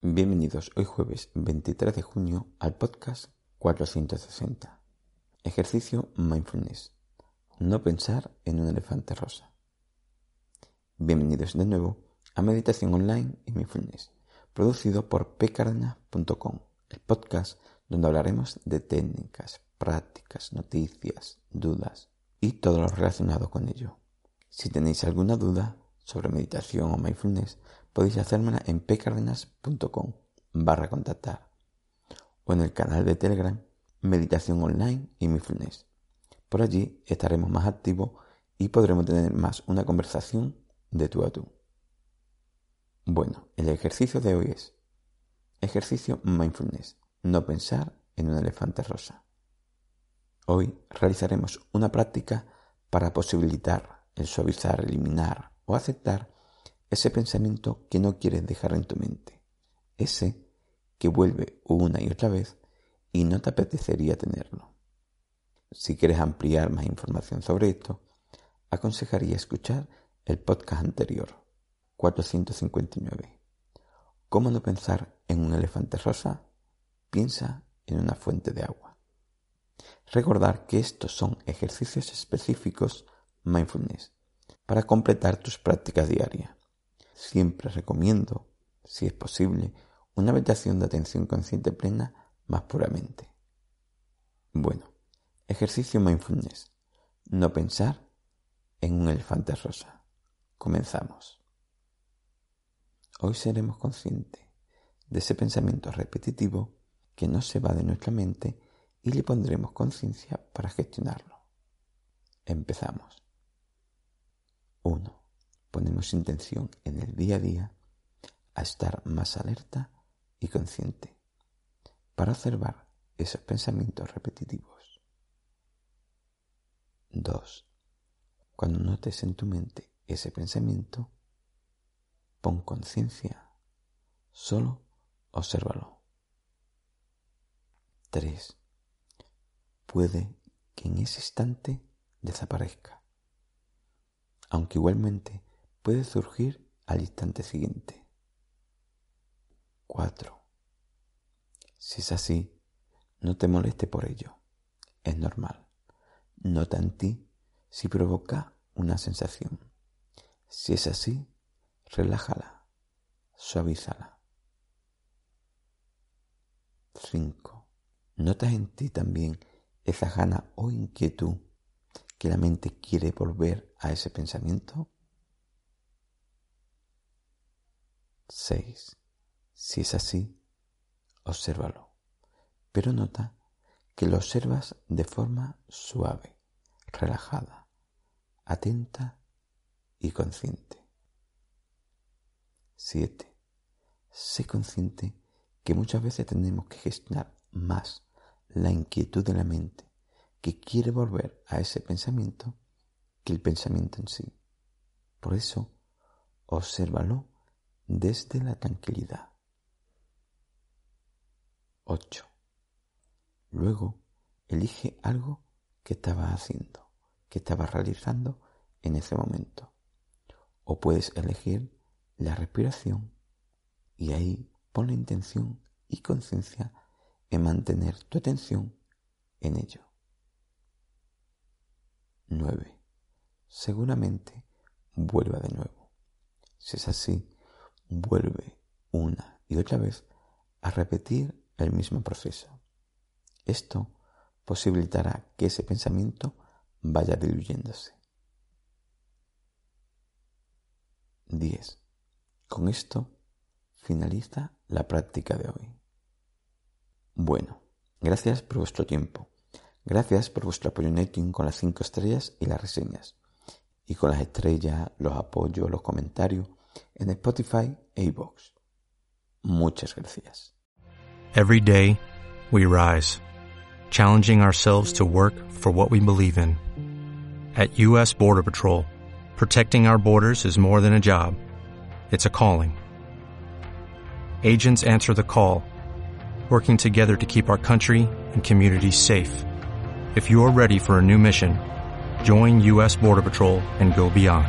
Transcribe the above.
Bienvenidos hoy jueves 23 de junio al podcast 460. Ejercicio Mindfulness. No pensar en un elefante rosa. Bienvenidos de nuevo a Meditación Online y Mindfulness, producido por pcardenas.com, el podcast donde hablaremos de técnicas, prácticas, noticias, dudas y todo lo relacionado con ello. Si tenéis alguna duda sobre meditación o mindfulness, podéis hacérmela en pcardenas.com barra contactar o en el canal de Telegram Meditación Online y Mindfulness. Por allí estaremos más activos y podremos tener más una conversación de tú a tú. Bueno, el ejercicio de hoy es ejercicio mindfulness, no pensar en un elefante rosa. Hoy realizaremos una práctica para posibilitar el suavizar, eliminar o aceptar ese pensamiento que no quieres dejar en tu mente, ese que vuelve una y otra vez y no te apetecería tenerlo. Si quieres ampliar más información sobre esto, aconsejaría escuchar el podcast anterior, 459. ¿Cómo no pensar en un elefante rosa? Piensa en una fuente de agua. Recordar que estos son ejercicios específicos mindfulness para completar tus prácticas diarias. Siempre recomiendo, si es posible, una meditación de atención consciente plena más puramente. Bueno, ejercicio mindfulness. No pensar en un elefante rosa. Comenzamos. Hoy seremos conscientes de ese pensamiento repetitivo que no se va de nuestra mente y le pondremos conciencia para gestionarlo. Empezamos. 1. Ponemos intención en el día a día a estar más alerta y consciente para observar esos pensamientos repetitivos. 2. Cuando notes en tu mente ese pensamiento, pon conciencia, solo obsérvalo. 3. Puede que en ese instante desaparezca, aunque igualmente puede surgir al instante siguiente. 4. Si es así, no te moleste por ello. Es normal. Nota en ti si provoca una sensación. Si es así, relájala, suavízala. 5. ¿Notas en ti también esa gana o inquietud que la mente quiere volver a ese pensamiento? 6. Si es así, obsérvalo, pero nota que lo observas de forma suave, relajada, atenta y consciente. 7. Sé consciente que muchas veces tenemos que gestionar más la inquietud de la mente que quiere volver a ese pensamiento que el pensamiento en sí. Por eso, obsérvalo desde la tranquilidad. 8. Luego, elige algo que estabas haciendo, que estabas realizando en ese momento. O puedes elegir la respiración y ahí pon la intención y conciencia en mantener tu atención en ello. 9. Seguramente vuelva de nuevo. Si es así, vuelve una y otra vez a repetir el mismo proceso. Esto posibilitará que ese pensamiento vaya diluyéndose. 10. Con esto finaliza la práctica de hoy. Bueno, gracias por vuestro tiempo. Gracias por vuestro apoyo en iTunes con las 5 estrellas y las reseñas. Y con las estrellas, los apoyos, los comentarios en Spotify e iVoox. Muchas gracias. Every day, we rise, challenging ourselves to work for what we believe in. At U.S. Border Patrol, protecting our borders is more than a job. It's a calling. Agents answer the call, working together to keep our country and communities safe. If you are ready for a new mission, join U.S. Border Patrol and go beyond.